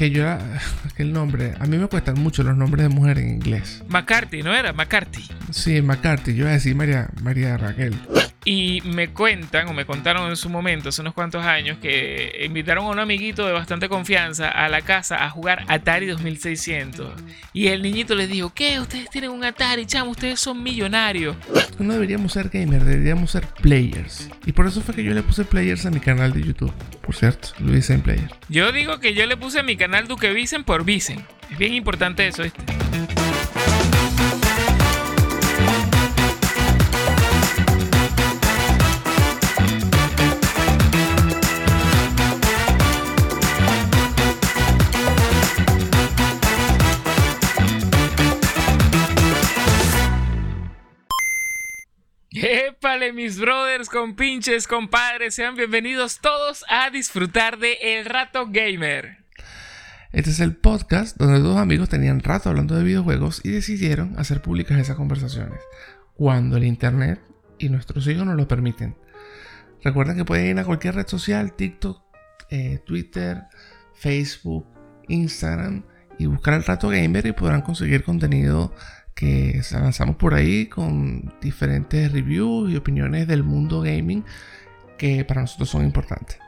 que yo era. el nombre. A mí me cuestan mucho los nombres de mujer en inglés. McCarthy, ¿no era? McCarthy. Sí, McCarthy. Yo iba a decir María, María Raquel. Y me cuentan, o me contaron en su momento, hace unos cuantos años, que invitaron a un amiguito de bastante confianza a la casa a jugar Atari 2600. Y el niñito les dijo: ¿Qué? Ustedes tienen un Atari, chamo, ustedes son millonarios. No deberíamos ser gamers, deberíamos ser players. Y por eso fue que yo le puse players a mi canal de YouTube. Por cierto, lo hice en player. Yo digo que yo le puse a mi canal Duque Vicen por Vicen. Es bien importante eso, ¿viste? Mis brothers, compinches, compadres, sean bienvenidos todos a disfrutar de El Rato Gamer. Este es el podcast donde dos amigos tenían rato hablando de videojuegos y decidieron hacer públicas esas conversaciones, cuando el internet y nuestros hijos nos lo permiten. Recuerden que pueden ir a cualquier red social, TikTok, eh, Twitter, Facebook, Instagram y buscar el rato gamer y podrán conseguir contenido que lanzamos por ahí con diferentes reviews y opiniones del mundo gaming que para nosotros son importantes.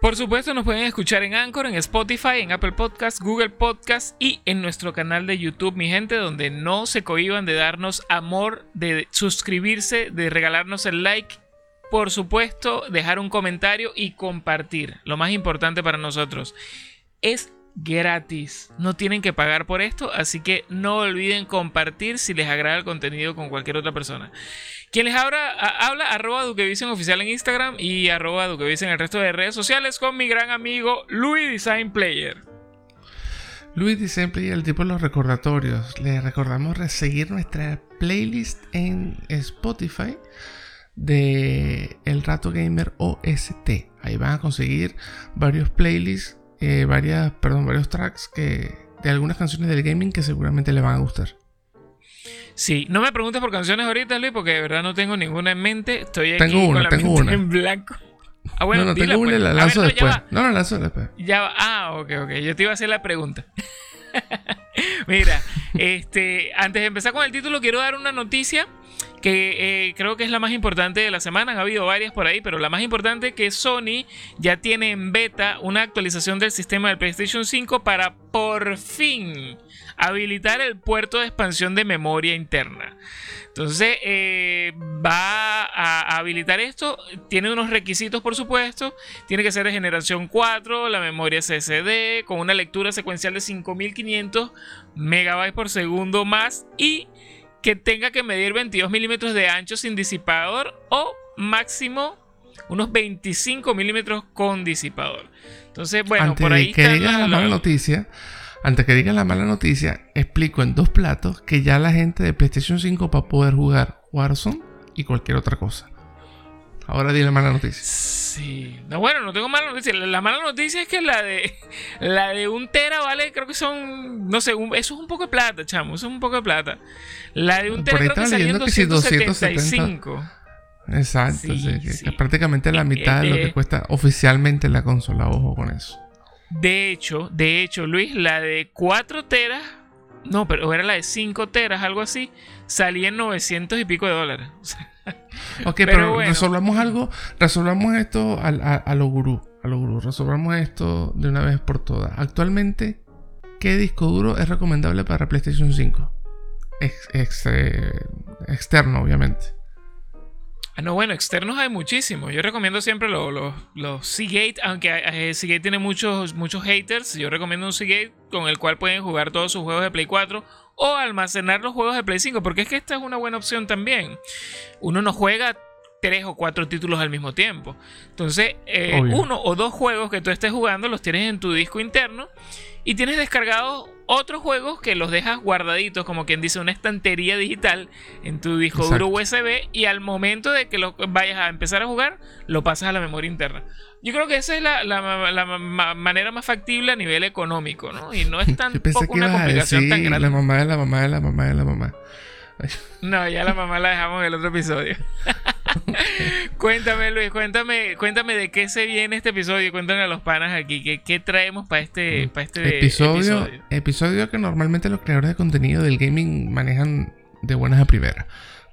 Por supuesto, nos pueden escuchar en Anchor, en Spotify, en Apple Podcasts, Google Podcasts y en nuestro canal de YouTube, mi gente, donde no se cohiban de darnos amor, de suscribirse, de regalarnos el like. Por supuesto, dejar un comentario y compartir. Lo más importante para nosotros es gratis. No tienen que pagar por esto, así que no olviden compartir si les agrada el contenido con cualquier otra persona. Quien les habla, habla arroba Duquevisión oficial en Instagram y arroba Duquevisión en el resto de redes sociales con mi gran amigo Louis Design Player. Louis Design Player, el tipo de los recordatorios. Les recordamos seguir nuestra playlist en Spotify de El Rato Gamer OST. Ahí van a conseguir varios playlists, eh, varias, perdón, varios tracks que, de algunas canciones del gaming que seguramente le van a gustar. Sí, no me preguntes por canciones ahorita, Luis, porque de verdad no tengo ninguna en mente. Estoy aquí tengo una, con la tengo mente una. en blanco. Ah, no, no, tengo una y pues. la lanzo ver, no, después. No, la lanzo después. Ya va. Ah, ok, ok. Yo te iba a hacer la pregunta. Mira, este, antes de empezar con el título, quiero dar una noticia que eh, creo que es la más importante de la semana. Ha habido varias por ahí, pero la más importante es que Sony ya tiene en beta una actualización del sistema del PlayStation 5 para por fin habilitar el puerto de expansión de memoria interna. Entonces eh, va a habilitar esto. Tiene unos requisitos, por supuesto. Tiene que ser de generación 4, la memoria SSD, con una lectura secuencial de 5500 megabytes por segundo más y que tenga que medir 22 milímetros de ancho sin disipador o máximo unos 25 milímetros con disipador. Entonces, bueno, antes por ahí de que están digas la mala noticia, antes que digas la mala noticia, explico en dos platos que ya la gente de PlayStation 5 va a poder jugar Warzone y cualquier otra cosa. Ahora di la mala noticia. Sí. No, bueno, no tengo mala noticia. La, la mala noticia es que la de la de un tera vale, creo que son, no sé, un- eso es un poco de plata, chamo, eso es un poco de plata. La de un tera creo que salía en leyendo que sí, 275. Exacto, Sí, sí, que- sí. que prácticamente la Eh, mitad de lo que cuesta oficialmente la consola. Ojo con eso. De hecho, de hecho, Luis, la de 4 teras, no, pero era la de 5 teras, algo así, salía en 900 y pico de dólares. O sea, Ok, Pero pero, bueno. resolvamos algo, resolvamos esto al- a, a, lo gurú, a lo gurú, resolvamos esto de una vez por todas. Actualmente, ¿qué disco duro es recomendable para PlayStation 5? Ex- ex- eh, externo, obviamente. Ah, no, bueno, externos hay muchísimos. Yo recomiendo siempre los, los, los Seagate, aunque eh, Seagate tiene muchos, muchos haters. Yo recomiendo un Seagate con el cual pueden jugar todos sus juegos de Play 4 o almacenar los juegos de Play 5, porque es que esta es una buena opción también. Uno no juega tres o cuatro títulos al mismo tiempo. Entonces, eh, uno o dos juegos que tú estés jugando los tienes en tu disco interno y tienes descargados otros juegos que los dejas guardaditos, como quien dice, una estantería digital en tu disco duro USB y al momento de que lo vayas a empezar a jugar, lo pasas a la memoria interna. Yo creo que esa es la, la- la ma- manera más factible a nivel económico, ¿no? Y no es Yo tampoco pensé que una a complicación decir tan la grande. mamá de la mamá de la mamá de la mamá. Ay, No, ya la mamá la dejamos en el otro episodio. cuéntame, Luis, cuéntame, cuéntame de qué se viene este episodio. Cuéntame a los panas aquí, ¿qué, qué traemos para este, Mm. para este episodio, episodio? episodio que normalmente los creadores de contenido del gaming manejan de buenas a primeras,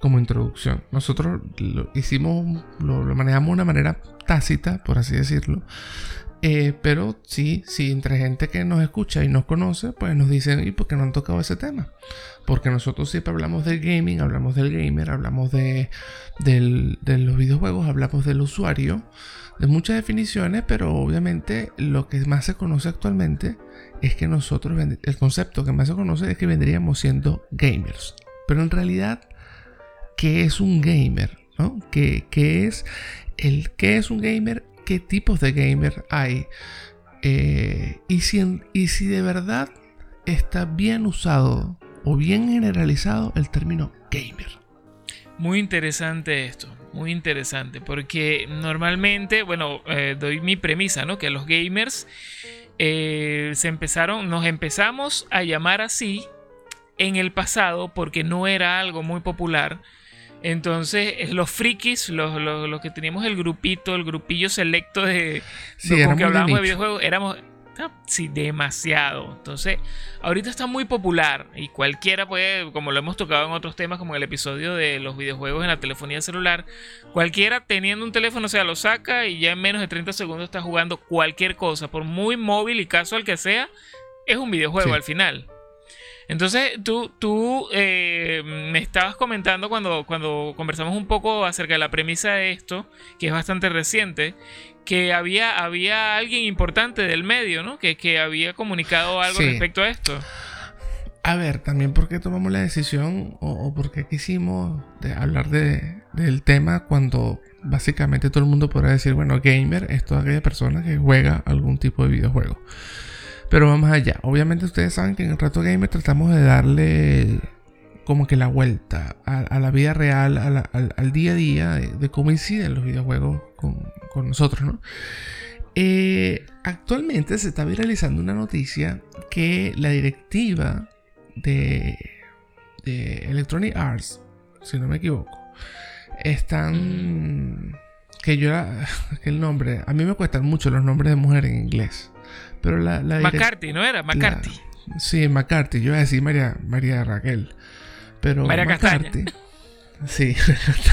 como introducción. Nosotros lo hicimos, lo, manejamos de una manera tácita, por así decirlo. Eh, pero sí, sí, entre gente que nos escucha y nos conoce, pues nos dicen, ¿y por qué no han tocado ese tema? Porque nosotros siempre hablamos del gaming, hablamos del gamer, hablamos de, de los videojuegos, hablamos del usuario, de muchas definiciones, pero obviamente lo que más se conoce actualmente es que nosotros, el concepto que más se conoce es que vendríamos siendo gamers. Pero en realidad, ¿qué es un gamer? ¿no? ¿Qué, qué es, el, ¿Qué es un gamer? ¿Qué tipos de gamer hay? Eh, y, si y si de verdad está bien usado o bien generalizado el término gamer. Muy interesante esto, muy interesante, porque normalmente, bueno, eh, doy mi premisa, ¿no? Que los gamers eh, se empezaron, nos empezamos a llamar así en el pasado porque no era algo muy popular. Entonces, eh, los frikis, los, los- los que teníamos el grupito, el grupillo selecto de, Sí, con que hablábamos de videojuegos, éramos ah, sí, demasiado. Entonces, ahorita está muy popular y cualquiera puede, como lo hemos tocado en otros temas, como el episodio de los videojuegos en la telefonía celular, cualquiera teniendo un teléfono, o sea, lo saca y ya en menos de 30 segundos está jugando cualquier cosa, por muy móvil y casual que sea, es un videojuego Sí. al final. Entonces, tú, tú eh, me estabas comentando cuando, cuando conversamos un poco acerca de la premisa de esto, que es bastante reciente, que había, había alguien importante del medio, ¿no? Que, que había comunicado algo Sí. respecto a esto. A ver, también por qué tomamos la decisión o, o por qué quisimos de hablar de- del tema cuando básicamente todo el mundo podrá decir, bueno, gamer es toda aquella persona que juega algún tipo de videojuego. Pero vamos allá. Obviamente ustedes saben que en el Rato Gamer tratamos de darle como que la vuelta a, la vida real, al, día a día de, cómo inciden los videojuegos con, nosotros, ¿no? Eh, actualmente se está viralizando una noticia que la directiva de, de Electronic Arts, si no me equivoco, están... Que yo era... Que el nombre... A mí me cuestan mucho los nombres de mujeres en inglés. Pero la... McCarthy, ¿no era? McCarthy. la- sí, McCarthy. Yo iba a decir María, María Raquel. Pero María Castaña. McCarthy... Sí,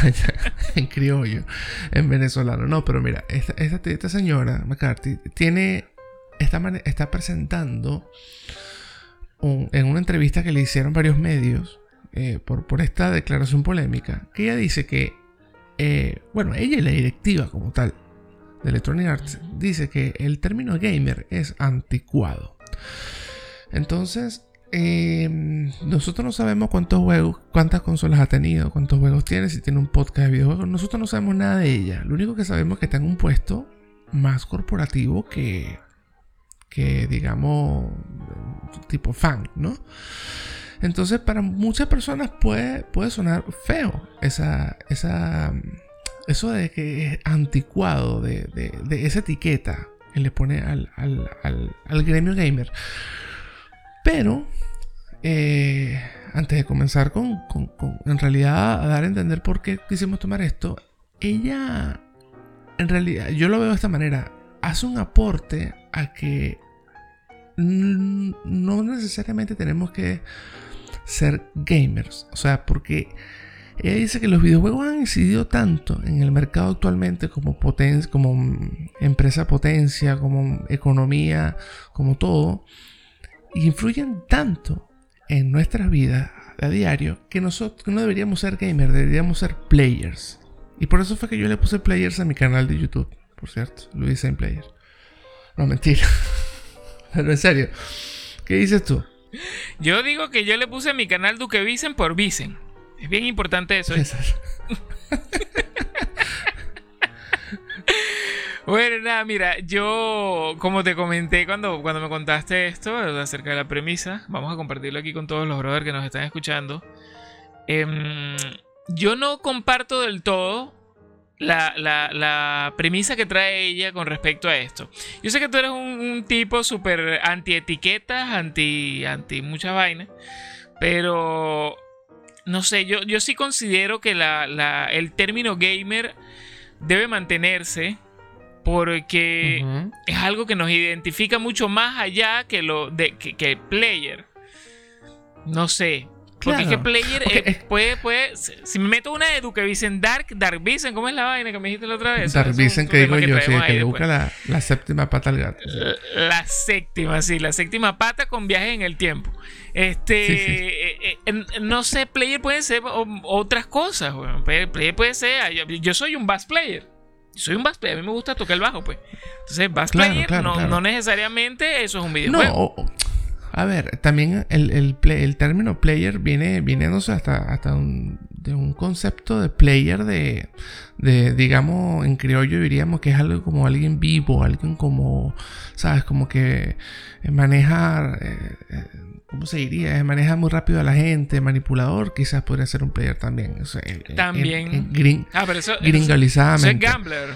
en criollo, en venezolano. No, pero mira, esta, esta, esta señora, McCarthy, tiene, está, está presentando un- en una entrevista que le hicieron varios medios eh, por, por esta declaración polémica, que ella dice que, eh, bueno, ella y la directiva como tal de Electronic Arts dice que el término gamer es anticuado. Entonces, eh, nosotros no sabemos cuántos juegos, cuántas consolas ha tenido, cuántos juegos tiene, si tiene un podcast de videojuegos. Nosotros no sabemos nada de ella. Lo único que sabemos es que está en un puesto más corporativo que, que digamos, tipo fan, ¿no? Entonces, para muchas personas puede, puede sonar feo esa, esa, eso de que es anticuado, de, de- esa etiqueta que le pone al, al- al- gremio gamer. Pero, eh, antes de comenzar con, con- con, en realidad, a dar a entender por qué quisimos tomar esto, ella, en realidad, yo lo veo de esta manera, hace un aporte a que no necesariamente tenemos que ser gamers. O sea, porque ella dice que los videojuegos han incidido tanto en el mercado actualmente como, poten como mm, empresa potencia, como economía, como todo, y influyen tanto en nuestras vidas a diario que nosotros no deberíamos ser gamers, deberíamos ser players. Y por eso fue que yo le puse players a mi canal de YouTube, por cierto, Luis en Player. No, mentira. Pero en serio, ¿qué dices tú? Yo digo que yo le puse a mi canal Duque Vicen por Vicen. Es bien importante eso. ¿eh? Bueno, nada, mira, yo, como te comenté cuando, cuando me contaste esto acerca de la premisa, vamos a compartirlo aquí con todos los brothers que nos están escuchando. Em, yo no comparto del todo la, la- la premisa que trae ella con respecto a esto. Yo sé que tú eres un, un tipo súper anti etiquetas, anti, anti muchas vainas, pero no sé, yo, yo sí considero que la, el término gamer debe mantenerse porque es algo que nos identifica mucho más allá que lo de que, player. No sé. Porque es que player eh, puede, puede. Si me meto una edu que dicen Dark, Dark Vision, ¿cómo es la vaina que me dijiste la otra vez? Dark Vision que digo yo, sí, que le busca la, la, séptima pata al gato. La, séptima, sí, la séptima pata con viaje en el tiempo. Este. Eh, eh, no sé, player puede ser otras cosas, Player puede ser. Yo soy un bass player soy un bass player, a mí me gusta tocar el bajo, pues. Entonces, bass player no, necesariamente eso es un videojuego. No, a ver, también el, el, el, término player viene, viene no sé, hasta, hasta un, de un concepto de player de, de, digamos, en criollo diríamos que es algo como alguien vivo, alguien como, ¿sabes? Como que maneja... Eh, ¿cómo se diría? Maneja muy rápido a la gente, manipulador, quizás podría ser un player también. también. En, ah, pero eso, es gambler.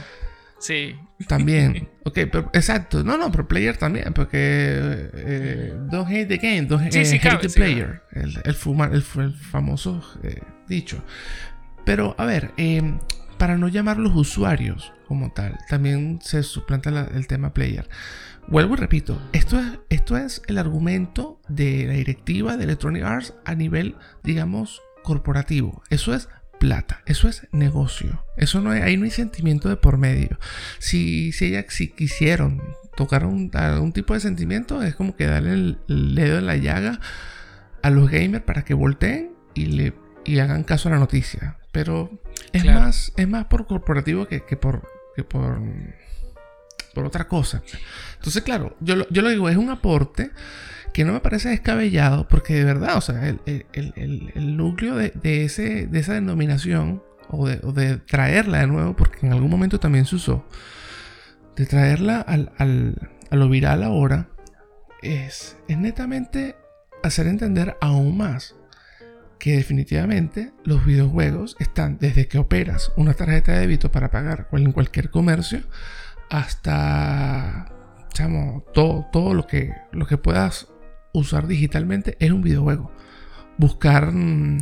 Sí. También. ok, pero exacto. No, no, pero player también, porque eh, don't hate the game, don't hate, the player. el, el, famoso eh, dicho. Pero, a ver, eh, para no llamar los usuarios como tal, también se suplanta el tema player. Vuelvo y repito, esto es, esto es el argumento de la directiva de Electronic Arts a nivel, digamos, corporativo. Eso es plata, eso es negocio. Eso no hay, ahí no hay sentimiento de por medio. Si, si ella si quisieron tocar un, algún tipo de sentimiento, es como que darle el, dedo en la llaga a los gamers para que volteen y le y hagan caso a la noticia. Pero es más, es más por corporativo que, que por que por por otra cosa. Entonces, claro, yo lo, yo lo digo, es un aporte que no me parece descabellado, porque de verdad, o sea, el, núcleo de, ese, de esa denominación, o de, traerla de nuevo, porque en algún momento también se usó, de traerla al, a lo viral ahora, es, es netamente hacer entender aún más que definitivamente los videojuegos están desde que operas una tarjeta de débito para pagar en cualquier comercio hasta todo, todo lo, que, lo que puedas usar digitalmente es un videojuego. Buscar mm,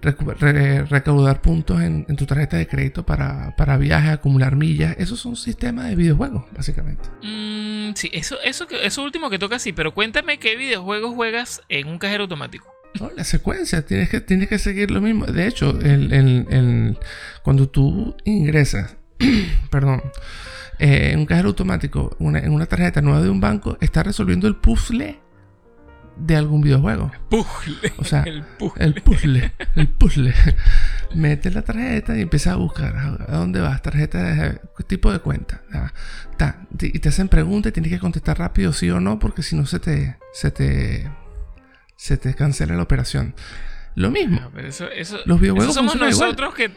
recaudar puntos en, tu tarjeta de crédito para, para viajes, acumular millas, esos son sistemas de videojuegos, básicamente. Mm, sí, eso, eso, eso último que toca sí, pero cuéntame qué videojuegos juegas en un cajero automático. la secuencia, tienes que, tienes que seguir lo mismo. De hecho, el, cuando tú ingresas, perdón, eh, en un cajero automático, en una tarjeta nueva de un banco, está resolviendo el puzzle de algún videojuego. Puzzle. O sea, el puzzle. El puzzle. El puzzle. Mete la tarjeta y empieza a buscar a dónde vas, tarjeta de tipo de cuenta. y te hacen preguntas y tienes que contestar rápido sí o no, porque si no se te, se te, se te cancela la operación. Lo mismo. los videojuegos somos nosotros que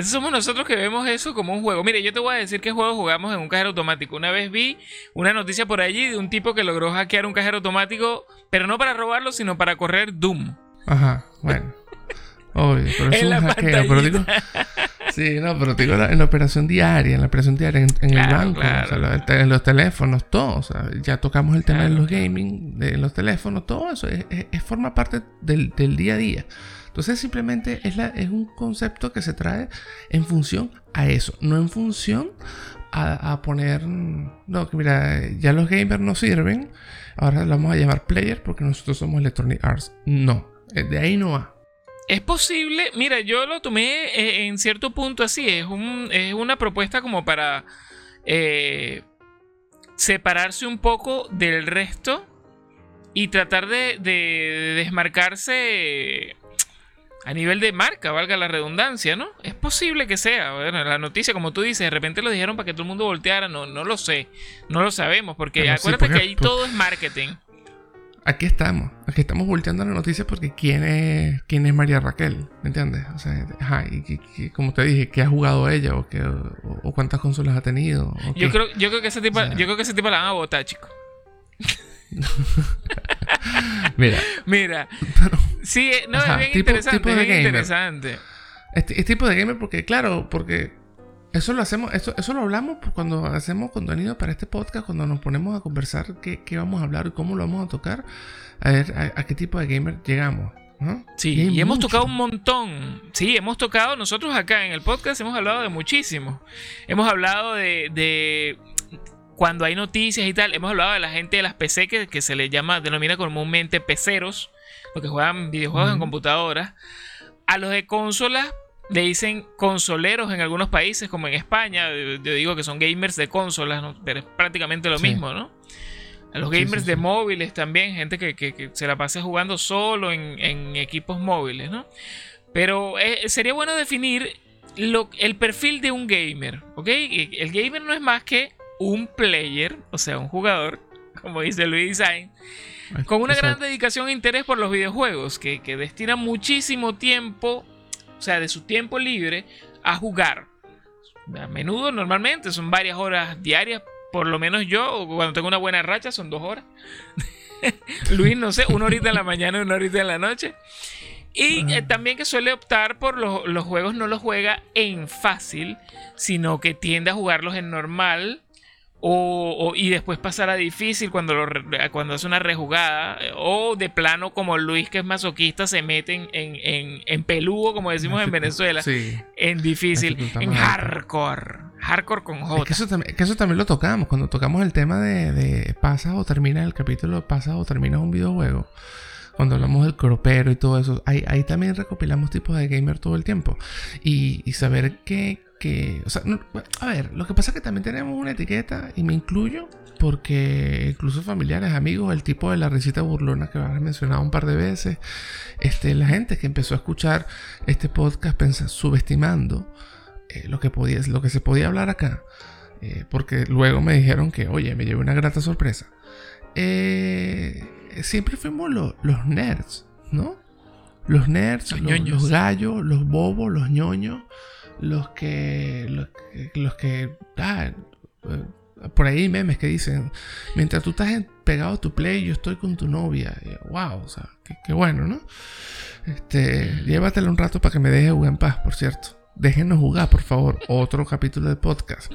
eso somos nosotros que vemos eso como un juego. Mire, yo te voy a decir qué juego jugamos en un cajero automático. Una vez vi una noticia por allí de un tipo que logró hackear un cajero automático, pero no para robarlo, sino para correr Doom. Ajá, bueno. Obvio, pero es un hackeo. Pero digo, sí, no, pero digo en la operación diaria, en la operación diaria, en, el banco, en los teléfonos, todo. O sea, ya tocamos el tema de los gaming, de los teléfonos, todo eso. Es, forma parte del, del día a día. Entonces simplemente es, la, es un concepto que se trae en función a eso, no en función a, poner, no, que mira, ya los gamers no sirven, ahora lo vamos a llamar player porque nosotros somos Electronic Arts. No, eh, de ahí no va. Es posible, mira, yo lo tomé eh, en cierto punto así, es, un, es una propuesta como para eh, separarse un poco del resto y tratar de, de desmarcarse a nivel de marca, valga la redundancia, ¿no? Es posible que sea. Bueno, la noticia, como tú dices, de repente lo dijeron para que todo el mundo volteara. No, no lo sé. No lo sabemos. Porque acuérdate que ahí todo es marketing. Aquí estamos. Aquí estamos volteando la noticia porque quién es, quién es María Raquel. ¿Me entiendes? O sea, ajá, y, como te dije, ¿qué ha jugado ella? ¿O, qué, o, cuántas consolas ha tenido? yo, creo, yo creo que ese tipo, yo creo que ese tipo la van a votar, chico. Mira. Mira. sí, no, es bien interesante. interesante. Este, tipo de gamer, porque, claro, porque eso lo hacemos, eso, eso lo hablamos cuando hacemos contenido para este podcast, cuando nos ponemos a conversar qué, qué vamos a hablar y cómo lo vamos a tocar, a ver a, qué tipo de gamer llegamos. Sí, y, hemos tocado un montón. Sí, hemos tocado, nosotros acá en el podcast hemos hablado de muchísimo. Hemos hablado de, cuando hay noticias y tal, hemos hablado de la gente de las PC que, que se le llama, denomina comúnmente peceros, los que juegan videojuegos en computadoras. A los de consolas le dicen consoleros en algunos países, como en España. Yo digo que son gamers de consolas, pero es prácticamente lo mismo, ¿no? A los gamers de móviles también, gente que, se la pase jugando solo en, equipos móviles, ¿no? Pero eh, sería bueno definir lo, el perfil de un gamer, ¿ok? El gamer no es más que un player, o sea, un jugador, como dice Luis Design, con una gran dedicación e interés por los videojuegos, que, que destina muchísimo tiempo, o sea, de su tiempo libre, a jugar. A menudo, normalmente, son varias horas diarias por lo menos yo, cuando tengo una buena racha, son dos horas. Luis, no sé, una horita en la mañana y una horita en la noche. Y eh, también que suele optar por los, los, juegos, no los juega en fácil, sino que tiende a jugarlos en normal o, y después pasar a difícil cuando, lo, cuando hace una rejugada. O de plano, como Luis, que es masoquista, se mete en, en, en, peludo, como decimos en Venezuela. En difícil, en hardcore. Hardcore con J. que, eso también, que eso también lo tocamos. Cuando tocamos el tema de, de pasas o terminas el capítulo, pasas o terminas un videojuego cuando hablamos del cropero y todo eso, ahí, también recopilamos tipos de gamer todo el tiempo. Y, y saber que, o sea, a ver, lo que pasa es que también tenemos una etiqueta, y me incluyo, porque incluso familiares, amigos, el tipo de la risita burlona que has mencionado un par de veces, este, la gente que empezó a escuchar este podcast pensa, subestimando eh, lo, que podía, lo que se podía hablar acá, eh, porque luego me dijeron que, oye, me llevé una grata sorpresa. Eh, siempre fuimos los nerds, ¿no? Los nerds, los gallos, los bobos, los ñoños los que, los, que, ah, por ahí memes que dicen, mientras tú estás pegado a tu play, yo estoy con tu novia. wow, o sea, qué, bueno, ¿no? Este, llévatelo un rato para que me deje jugar en paz, por cierto. Déjenos jugar, por favor. Otro capítulo de podcast.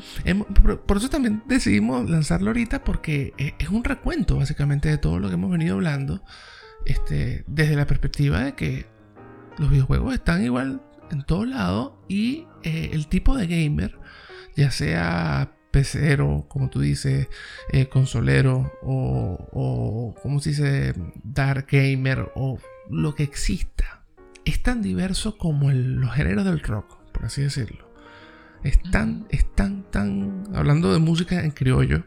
Por eso también decidimos lanzarlo ahorita porque e, es un recuento básicamente de todo lo que hemos venido hablando. Este, desde la perspectiva de que los videojuegos están igual en todo lado y eh, el tipo de gamer, ya sea pecero, como tú dices, eh, consolero o, o, como se dice, dark gamer o lo que exista, es tan diverso como los géneros del rock, por así decirlo. Es tan, es tan, tan, hablando de música en criollo,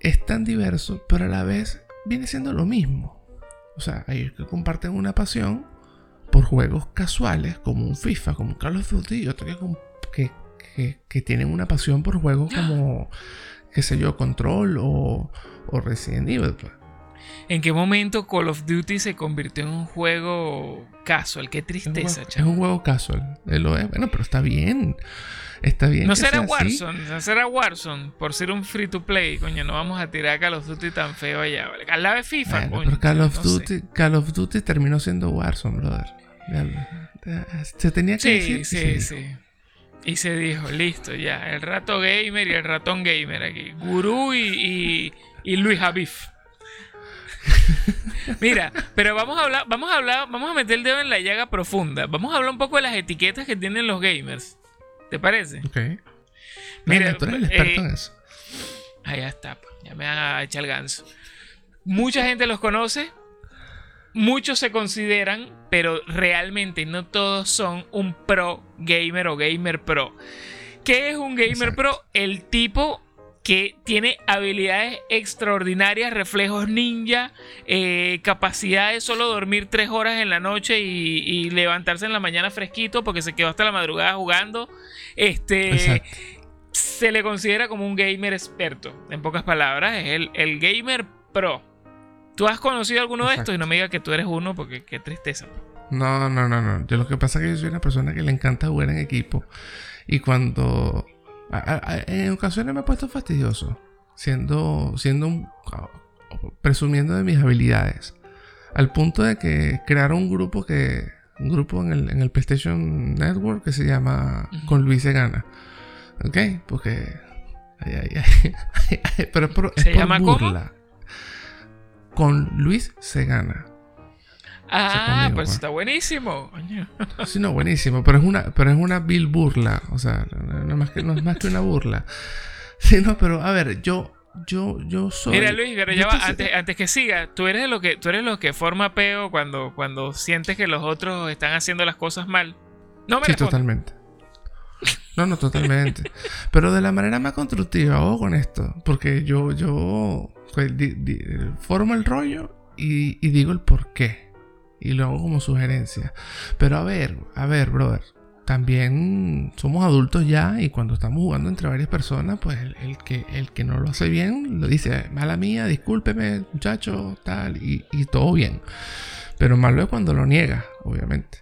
es tan diverso, pero a la vez viene siendo lo mismo. O sea, hay que comparten una pasión por juegos casuales como un FIFA, como un Call of Duty y otros que, que, tienen una pasión por juegos como, qué sé yo, Control o, o Resident Evil. ¿En qué momento Call of Duty se convirtió en un juego casual? Qué tristeza, Es un juego, casual. Bueno, pero está bien. Está bien. No será Warzone, no será Warzone por ser un free to play. Coño, no vamos a tirar Call of Duty tan feo allá. Al lado de FIFA, coño. Pero Call of, Duty, Call of Duty terminó siendo Warzone, brother. Se tenía que decir. Sí, sí, sí. Y se dijo, listo, ya. El rato gamer y el ratón gamer aquí. Gurú y, y, Luis Javif. Mira, pero vamos a hablar, vamos a hablar, vamos a meter el dedo en la llaga profunda. Vamos a hablar un poco de las etiquetas que tienen los gamers. ¿Te parece? Ok. Mira, tú eres el experto en eh, eso. Ahí está, pues, ya me ha echado el ganso. Mucha gente los conoce, muchos se consideran, pero realmente no todos son un pro gamer o gamer pro. ¿Qué es un gamer pro? El tipo que tiene habilidades extraordinarias, reflejos ninja, eh, capacidad de solo dormir tres horas en la noche y, levantarse en la mañana fresquito porque se quedó hasta la madrugada jugando. Este se le considera como un gamer experto. En pocas palabras, es el, el gamer pro. ¿Tú has conocido alguno de estos? Y no me digas que tú eres uno porque qué tristeza. No, no, no, no. Yo lo que pasa es que yo soy una persona que le encanta jugar en equipo. Y cuando... en ocasiones me he puesto fastidioso. Siendo... Siendo un... Presumiendo de mis habilidades. Al punto de que crearon un grupo que... Un grupo en el, en el PlayStation Network que se llama Con Luis se gana. ¿Ok? Porque... pero, ¿Se llama burla con Luis se gana. Ah, pues está buenísimo. Sí, no, buenísimo, pero es una, pero es una vil burla, o sea, no es más que, no es más que una burla. Sí, no, pero a ver, yo, yo, yo soy. Mira, Luis, pero ya va, antes, que siga, tú eres lo que, tú eres lo que forma peo cuando, cuando sientes que los otros están haciendo las cosas mal. No me Sí, totalmente. No, no, totalmente. Pero de la manera más constructiva, ojo con esto. Porque yo, yo pues, formo el rollo y, digo el por qué. Y lo hago como sugerencia. Pero a ver, a ver, brother. También somos adultos ya y cuando estamos jugando entre varias personas, pues el, que, el que no lo hace bien lo dice, mala mía, discúlpeme, muchacho, tal, y, y todo bien. Pero malo es cuando lo niega, obviamente.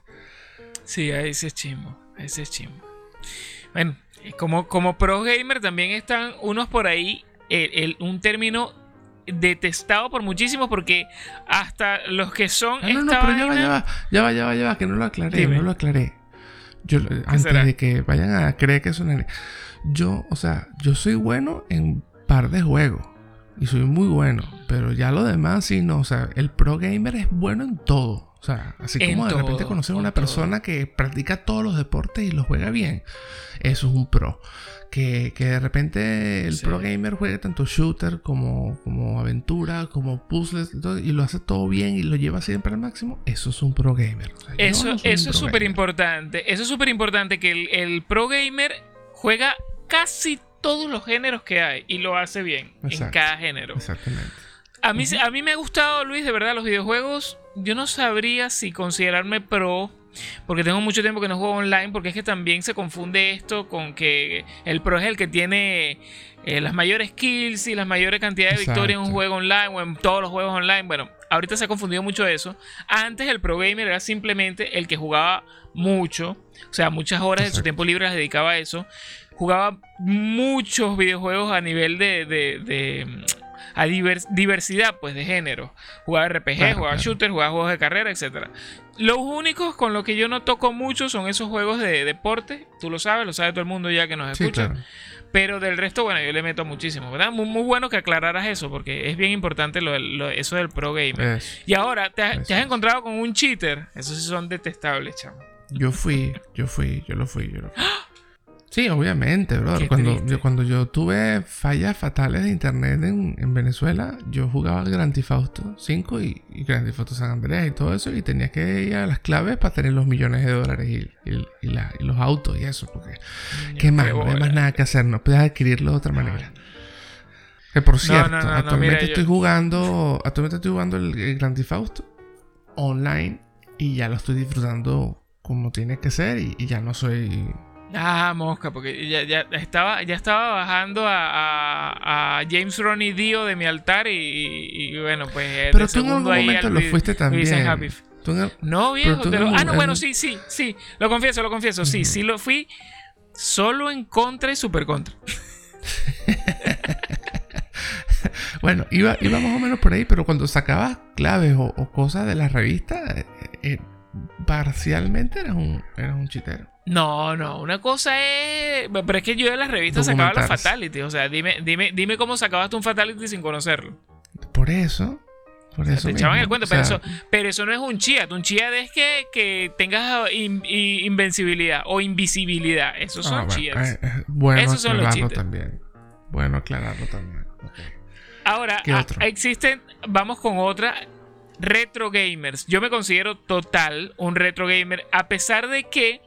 Sí, ese es chimo, ese es chimo. Bueno, como, como pro gamer también están unos por ahí, el, un término detestado por muchísimos porque hasta los que son... Ah, no, no, pero ya va, ya va, ya va, ya va, ya va, que no lo aclaré, no lo aclaré. Yo, antes de que vayan a creer que es una... Yo, o sea, yo soy bueno en par de juegos. Y soy muy bueno. Pero ya lo demás sí no. O sea, el pro gamer es bueno en todo. O sea, así como de repente conocer a una persona que practica todos los deportes y los juega bien, eso es un pro. Que, de repente el pro gamer juegue tanto shooter como, como aventura, como puzzles y, lo hace todo bien y lo lleva siempre al máximo, eso es un pro gamer. eso, eso es súper importante. Eso es súper importante que el, el, pro gamer juega casi todos los géneros que hay y lo hace bien en cada género. Exactamente. A mí, a mí me ha gustado, Luis, de verdad, los videojuegos. Yo no sabría si considerarme pro, porque tengo mucho tiempo que no juego online, porque es que también se confunde esto con que el pro es el que tiene eh, las mayores kills y las mayores cantidades de victorias en un juego online o en todos los juegos online. Bueno, ahorita se ha confundido mucho eso. Antes el pro gamer era simplemente el que jugaba mucho, o sea, muchas horas de su tiempo libre las dedicaba a eso. Jugaba muchos videojuegos a nivel de a diversidad pues de género. Jugaba RPG, jugaba shooter, jugaba juegos de carrera, etc. Los únicos con los que yo no toco mucho son esos juegos de deporte. Tú lo sabes, lo sabe todo el mundo ya que nos escucha. Pero del resto, bueno, yo le meto muchísimo, ¿verdad? Muy, muy bueno que aclararas eso, porque es bien importante lo, eso del pro gamer. y ahora, ¿te, has encontrado con un cheater? Esos sí son detestables, chamo. Yo fui, yo fui, yo lo fui, yo lo fui. Sí, obviamente, bro. Cuando yo, cuando yo tuve fallas fatales de internet en, Venezuela, yo jugaba Grand Theft Auto 5 y, y Grand Theft Auto San Andreas y todo eso, y tenía que ir a las claves para tener los millones de dólares y, los autos y eso, porque qué más, no hay más nada que hacer, no puedes adquirirlo de otra manera. Que por cierto, actualmente estoy jugando, actualmente estoy jugando el, el Grand Theft Auto online y ya lo estoy disfrutando como tiene que ser y ya no soy Ah, mosca, porque ya, ya estaba, ya estaba bajando a, a, James Ronnie Dio de mi altar y, bueno, pues. Pero tú en algún momento lo fuiste también. No, viejo. ah, no, bueno, sí, sí, sí. Lo confieso, lo confieso. Sí, sí lo fui. Solo en contra y super contra. bueno, iba, iba más o menos por ahí, pero cuando sacabas claves o, cosas de la revista, eh, eh, parcialmente eras un, eras un chitero. No, no, una cosa es. Pero es que yo de las revistas sacaba los Fatality. O sea, dime, dime, dime cómo sacabas tú un Fatality sin conocerlo. Por eso. Por eso. te echaban el cuento, pero, eso, pero eso no es un chiat. Un chiat es que, que tengas invencibilidad o invisibilidad. Esos son ah, eh, eh, bueno, Esos son los también. Bueno, aclararlo también. Ahora, existen. Vamos con otra retro gamers. Yo me considero total un retro gamer, a pesar de que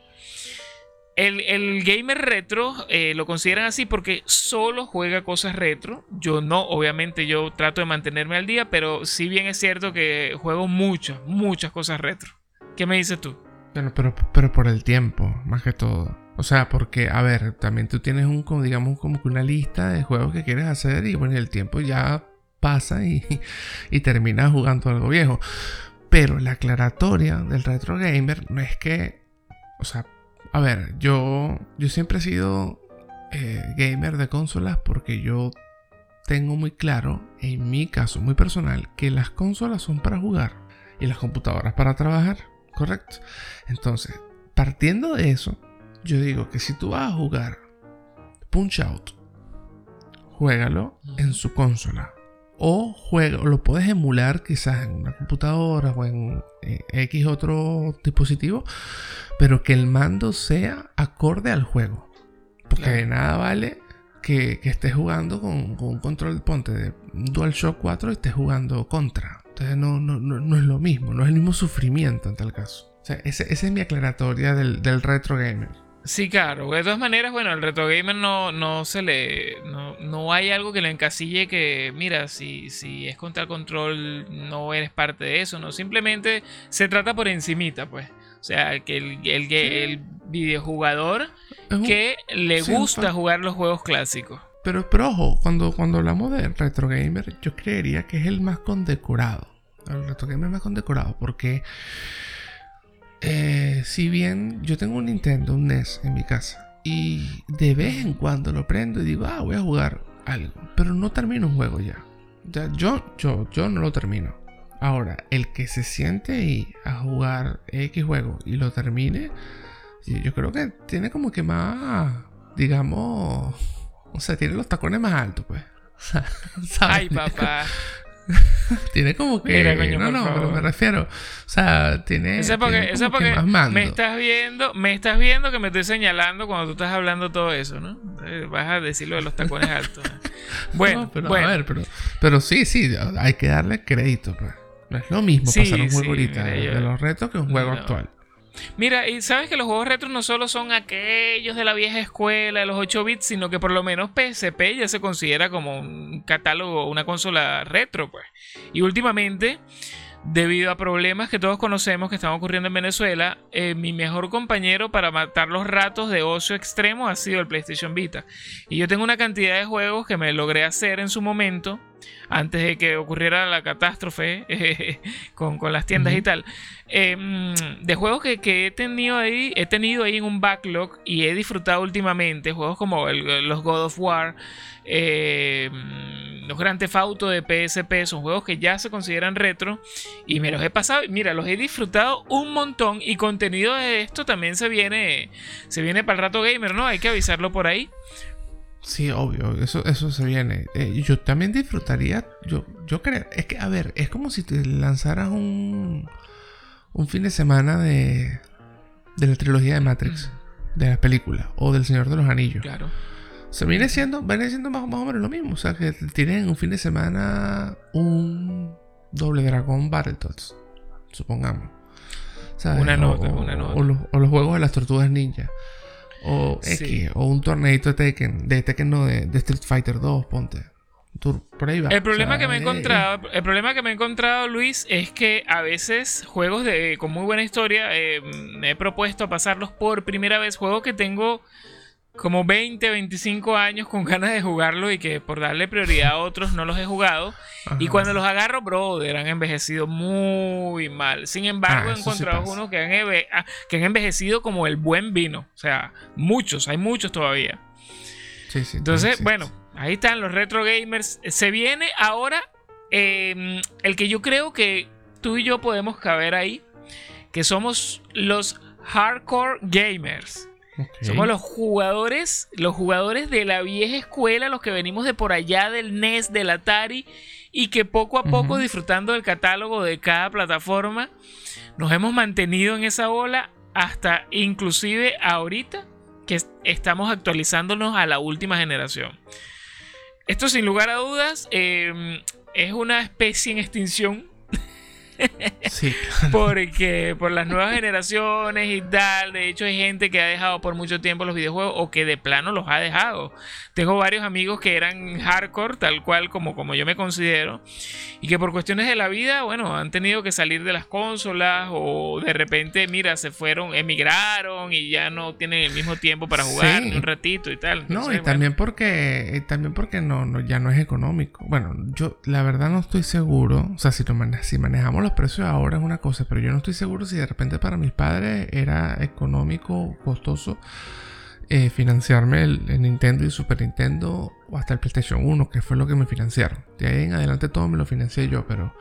el, gamer retro eh, lo consideran así porque solo juega cosas retro. Yo no, obviamente yo trato de mantenerme al día, pero si bien es cierto que juego muchas, muchas cosas retro. ¿Qué me dices tú? Bueno, pero, pero por el tiempo, más que todo. O sea, porque, a ver, también tú tienes un, digamos, como que una lista de juegos que quieres hacer y bueno, el tiempo ya pasa y, y terminas jugando algo viejo. Pero la aclaratoria del retro gamer no es que, o sea, a ver, yo, yo siempre he sido eh, gamer de consolas porque yo tengo muy claro, en mi caso muy personal, que las consolas son para jugar y las computadoras para trabajar, ¿correcto? Entonces, partiendo de eso, yo digo que si tú vas a jugar Punch Out, juégalo en su consola o juego, lo puedes emular quizás en una computadora o en eh, X otro dispositivo, pero que el mando sea acorde al juego. Porque de nada vale que, estés jugando con, un control, ponte, de DualShock 4 y estés jugando contra. Entonces no, no, no, es lo mismo, no es el mismo sufrimiento en tal caso. O sea, esa es mi aclaratoria del, del retro gamer. Sí, claro. De todas maneras, bueno, el retro gamer no, no se le. No, hay algo que le encasille que, mira, si, si es contra el control, no eres parte de eso, ¿no? Simplemente se trata por encimita, pues. O sea, que el, el, el videojugador que le gusta jugar los juegos clásicos. Pero, pero ojo, cuando, cuando hablamos de retro gamer, yo creería que es el más condecorado. El retro gamer más condecorado, porque eh, si bien yo tengo un Nintendo, un NES en mi casa, y de vez en cuando lo prendo y digo, ah, voy a jugar algo, pero no termino un juego ya. ya yo, yo, yo no lo termino. Ahora, el que se siente ahí a jugar X juego y lo termine, yo creo que tiene como que más, digamos, o sea, tiene los tacones más altos, pues. Ay, papá. tiene como que. no, no, pero me refiero. O sea, tiene. Eso porque, más me estás viendo, me estás viendo que me estoy señalando cuando tú estás hablando todo eso, ¿no? vas a decir lo de los tacones altos. Bueno, pero, A ver, pero, pero sí, sí, hay que darle crédito, pues. No es lo mismo pasar un juego ahorita de, los retos que un juego actual. Mira, y sabes que los juegos retros no solo son aquellos de la vieja escuela, de los 8 bits, sino que por lo menos PSP ya se considera como un catálogo, una consola retro, pues. Y últimamente, debido a problemas que todos conocemos que están ocurriendo en Venezuela, eh, mi mejor compañero para matar los ratos de ocio extremo ha sido el PlayStation Vita. Y yo tengo una cantidad de juegos que me logré hacer en su momento antes de que ocurriera la catástrofe con, las tiendas y tal, em, de juegos que, he tenido ahí, he tenido ahí en un backlog y he disfrutado últimamente, juegos como los God of War, em, los Grand Theft Auto de PSP, son juegos que ya se consideran retro y me los he pasado, mira, los he disfrutado un montón y contenido de esto también se viene, se viene para el rato gamer, ¿no? Hay que avisarlo por ahí. Sí, obvio, eso, eso se viene. Eh, yo también disfrutaría, yo, yo creo, es que, a ver, es como si te lanzaras un, un fin de semana de, de la trilogía de Matrix, de la película, o del Señor de los Anillos. Claro. Se viene siendo, viene siendo más, o menos lo mismo. O sea, que tienen un fin de semana un doble dragón Battletoads, supongamos. Una nota, una nota. O los, o los juegos de las tortugas ninja. O X, o un torneito de Tekken, de Tekken no, de, Street Fighter 2, ponte. Por ahí va. El problema que me he encontrado, el problema que me he encontrado, Luis, es que a veces juegos de con muy buena historia eh, me he propuesto pasarlos por primera vez, juegos que tengo como 20, 25 años con ganas de jugarlo y que por darle prioridad a otros no los he jugado. Y cuando los agarro, brother, han envejecido muy mal. Sin embargo, ah, he encontrado unos que han, ah, que han envejecido como el buen vino. O sea, muchos, hay muchos todavía. Sí, sí, Entonces, bueno, ahí están los retro gamers. Se viene ahora em, el que yo creo que tú y yo podemos caber ahí, que somos los hardcore gamers. Somos los jugadores, los jugadores de la vieja escuela, los que venimos de por allá del NES, del Atari, y que poco a poco, disfrutando del catálogo de cada plataforma, nos hemos mantenido en esa ola hasta inclusive ahorita que estamos actualizándonos a la última generación. Esto sin lugar a dudas em, es una especie en extinción Sí. Porque por las nuevas generaciones y tal, de hecho hay gente que ha dejado por mucho tiempo los videojuegos o que de plano los ha dejado. Tengo varios amigos que eran hardcore, tal cual como, como yo me considero, y que por cuestiones de la vida, bueno, han tenido que salir de las consolas o de repente, mira, se fueron, emigraron y ya no tienen el mismo tiempo para jugar un ratito y tal. no, y también porque, también porque no, no, ya no es económico. Bueno, yo la verdad no estoy seguro, o sea, si, si manejamos los precios ahora es una cosa, pero yo no estoy seguro si de repente para mis padres era económico, costoso eh, financiarme el, Nintendo y Super Nintendo o hasta el PlayStation 1, que fue lo que me financiaron. De ahí en adelante todo me lo financié yo, pero...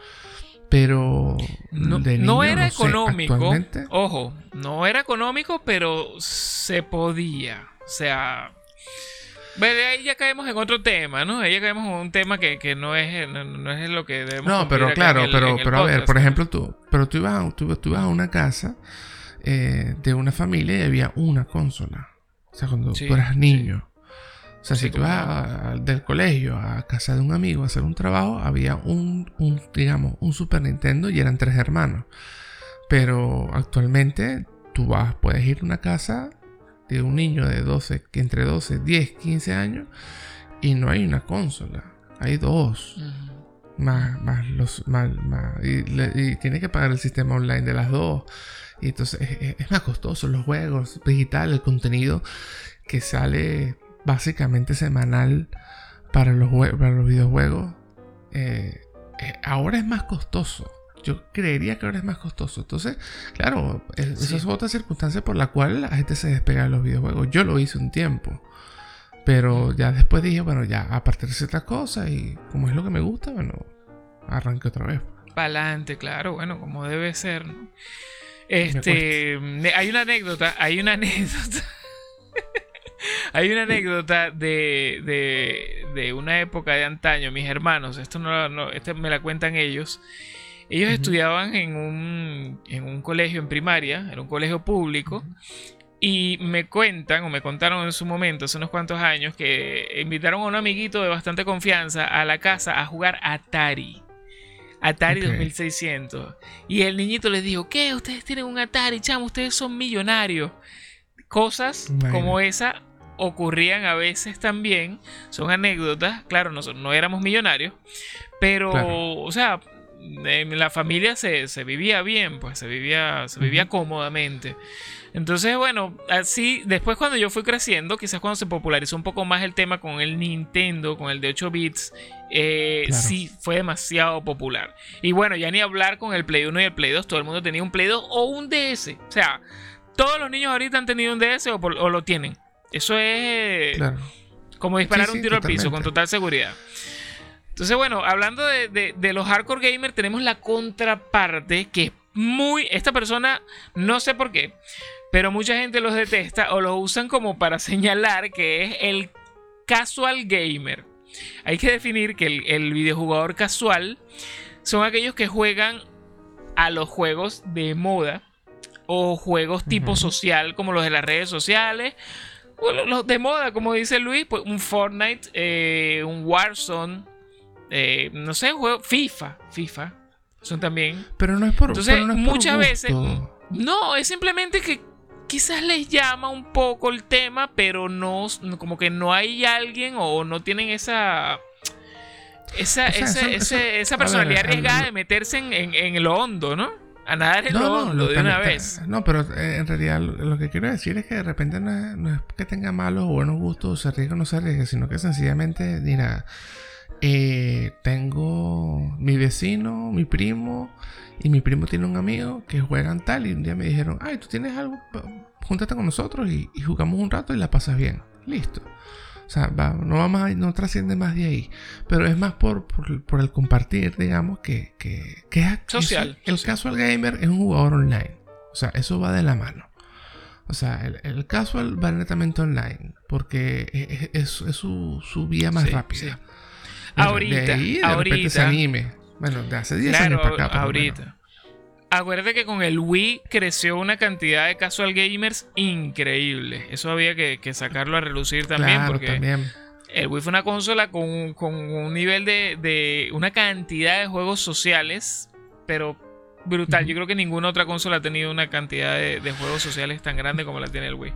Pero no, era económico. Ojo, no era económico, pero se podía. O sea, ahí ya caemos en otro tema, ¿no? Ahí ya caemos en un tema que, no, es, no, es lo que debemos No, pero claro, pero, pero a ver, por ejemplo, tú, pero tú ibas a, tú, a una casa eh, de una familia y había una consola. O sea, cuando tú eras niño. O sea, si tú ibas del colegio a casa de un amigo a hacer un trabajo, había un, un, digamos, un Super Nintendo y eran tres hermanos. Pero actualmente tú vas, puedes ir a una casa de un niño de 12, que entre 12, 10, 15 años y no hay una consola, hay dos. Más, más los más, y, tiene que pagar el sistema online de las dos. Y entonces es, más costoso los juegos digital, el contenido que sale básicamente semanal para los, para los videojuegos. Eh, eh, ahora es más costoso. Yo creería que ahora es más costoso. Entonces, claro, esa es otra circunstancia por la cual la gente se despega de los videojuegos. Yo lo hice un tiempo. Pero ya después dije, bueno, ya a partir de ciertas cosas y como es lo que me gusta, bueno, arranque otra vez. Para claro, bueno, como debe ser. Este, hay una anécdota, hay una anécdota. hay una anécdota de, de, de, una época de antaño, mis hermanos, esto no, no este me la cuentan ellos. Ellos estudiaban en un, en un, colegio en primaria, era un colegio público, y me cuentan o me contaron en su momento, hace unos cuantos años, que invitaron a un amiguito de bastante confianza a la casa a jugar Atari. Atari 2600. Y el niñito les dijo, ¿qué? Ustedes tienen un Atari, chamo, ustedes son millonarios. Cosas como esa ocurrían a veces también, son anécdotas, claro, no, no éramos millonarios, pero, o sea, en la familia se, vivía bien, pues se vivía, se vivía cómodamente. Entonces, bueno, así, después cuando yo fui creciendo, quizás cuando se popularizó un poco más el tema con el Nintendo, con el de 8 bits, eh, sí fue demasiado popular. Y bueno, ya ni hablar con el Play 1 y el Play 2, todo el mundo tenía un Play 2 o un DS. O sea, todos los niños ahorita han tenido un DS o, lo tienen. Eso es como disparar un tiro al piso, con total seguridad. Entonces, bueno, hablando de, los hardcore gamers, tenemos la contraparte que es muy. Esta persona, no sé por qué, pero mucha gente los detesta o los usan como para señalar que es el casual gamer. Hay que definir que el, videojugador casual son aquellos que juegan a los juegos de moda o juegos tipo social como los de las redes sociales. O los de moda, como dice Luis, pues un Fortnite, eh, un Warzone, eh, no sé, juego FIFA, FIFA, son también. Pero no es por Entonces, no muchas veces no, es simplemente que quizás les llama un poco el tema, pero no como que no hay alguien o no tienen esa esa, esa, personalidad arriesgada de meterse en, en, lo hondo, ¿no? A nadar en lo hondo de una vez. No, pero eh, en realidad lo, que quiero decir es que de repente no es, que tenga malos o buenos gustos, se arriesga o no se arriesga, sino que sencillamente, mira, eh, tengo mi vecino, mi primo, y mi primo tiene un amigo que juegan tal. Y un día me dijeron, ay, tú tienes algo, júntate con nosotros y, jugamos un rato y la pasas bien. Listo. O sea, no vamos no trasciende más de ahí. Pero es más por, por, el compartir, digamos, que, que, es social. el casual gamer es un jugador online. O sea, eso va de la mano. O sea, el, casual va netamente online. Porque es, su, su, vía más rápida ahorita, de ahí, de ahorita. se anime. Bueno, de hace 10 años para acá. ahorita. Acuérdate que con el Wii creció una cantidad de casual gamers increíble. Eso había que, sacarlo a relucir también. porque también. El Wii fue una consola con, un nivel de, una cantidad de juegos sociales, pero brutal. Yo creo que ninguna otra consola ha tenido una cantidad de, de juegos sociales tan grande como la tiene el Wii.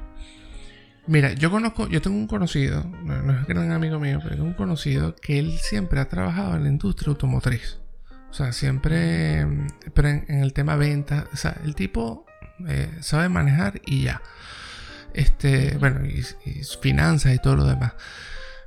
Mira, yo conozco, yo tengo un conocido, no, es gran amigo mío, pero tengo un conocido que él siempre ha trabajado en la industria automotriz. O sea, siempre, pero en, el tema venta, o sea, el tipo eh, sabe manejar y ya. Este, bueno, y finanzas y todo lo demás.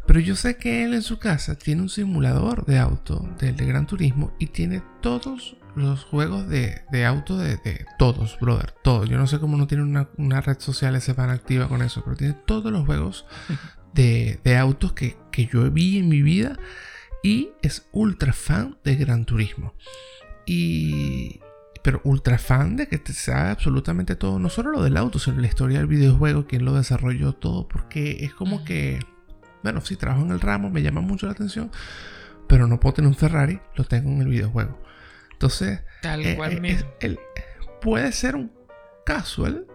Pero yo sé que él en su casa tiene un simulador de auto, del de Gran Turismo, y tiene todos los juegos de, auto de, todos, brother, todos. Yo no sé cómo no tiene una, red social ese pan activa con eso, pero tiene todos los juegos de, autos que, yo vi en mi vida y es ultra fan de Gran Turismo. Y, pero ultra fan de que te sabe absolutamente todo, no solo lo del auto, sino la historia del videojuego, quién lo desarrolló todo, porque es como que bueno, sí, trabajo en el ramo, me llama mucho la atención, pero no puedo tener un Ferrari, lo tengo en el videojuego. Entonces, Tal eh, cual eh, mismo. es- el- puede ser un casual,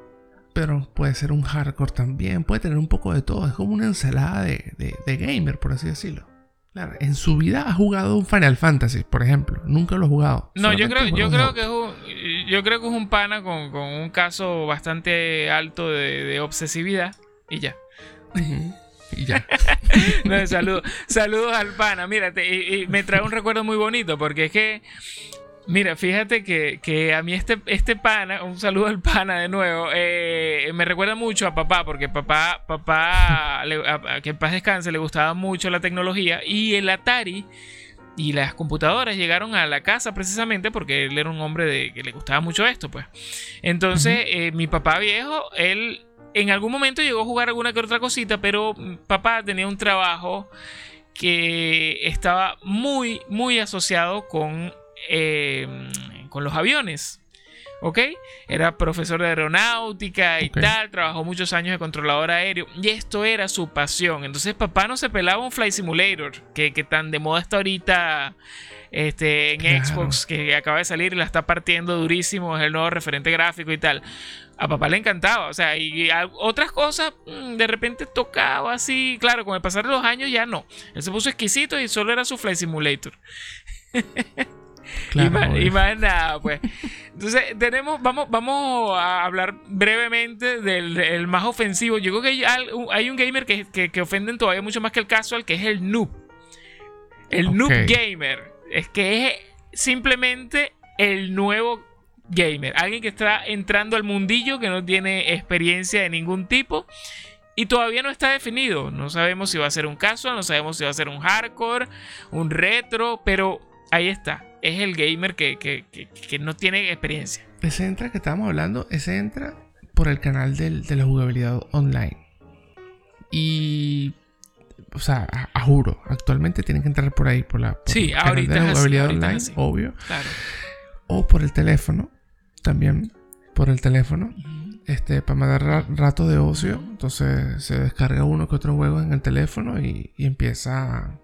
pero puede ser un hardcore también, puede tener un poco de todo, es como una ensalada de, de- de gamer, por así decirlo. Claro, en su vida ha jugado un Final Fantasy, por ejemplo, nunca lo ha jugado. No, yo creo, yo creo que es un, yo creo que es un pana con, con un caso bastante alto de, de obsesividad y ya. Y ya. No, saludos, saludos al pana. Mira, te- y- y me trae un recuerdo muy bonito porque es que, mira, fíjate que, que a mí este, este pana, un saludo al pana de nuevo, eh, me recuerda mucho a papá porque papá, papá, le- a- a que en paz descanse, le gustaba mucho la tecnología y el Atari. Y las computadoras llegaron a la casa precisamente porque él era un hombre de, que le gustaba mucho esto, pues. Entonces, eh, mi papá viejo, él en algún momento llegó a jugar alguna que otra cosita, pero papá tenía un trabajo que estaba muy, muy asociado con, eh, con los aviones. ¿Ok? Era profesor de aeronáutica y tal, trabajó muchos años de controlador aéreo y esto era su pasión. Entonces papá no se pelaba un Flight Simulator, que, que tan de moda está ahorita este, en Claro. Xbox, que acaba de salir y la está partiendo durísimo, es el nuevo referente gráfico y tal. A papá le encantaba, o sea, y a- otras cosas mm, de repente tocaba así, claro, con el pasar de los años ya no. Él se puso exquisito y solo era su Flight Simulator. Claro, y, más, obvio. y más nada, pues. Entonces, tenemos, vamos, vamos a hablar brevemente del, del más ofensivo. Yo creo que hay, un- hay un gamer que, que, que ofenden todavía mucho más que el casual, que es el noob. El noob gamer. Es que es simplemente el nuevo gamer. Alguien que está entrando al mundillo, que no tiene experiencia de ningún tipo. Y todavía no está definido. No sabemos si va a ser un casual, no sabemos si va a ser un hardcore, un retro, pero ahí está. Es el gamer que, que- que- que no tiene experiencia. Ese entra que estábamos hablando, ese entra por el canal del- de la jugabilidad online. Y. O sea, a, a juro, actualmente tienen que entrar por ahí, por la. por Sí, el canal ahorita de la así, jugabilidad online, así. obvio. Claro. O por el teléfono, también por el teléfono. Este, para mandar ra- rato de ocio. Entonces se descarga uno que otro juego en el teléfono y, y empieza a,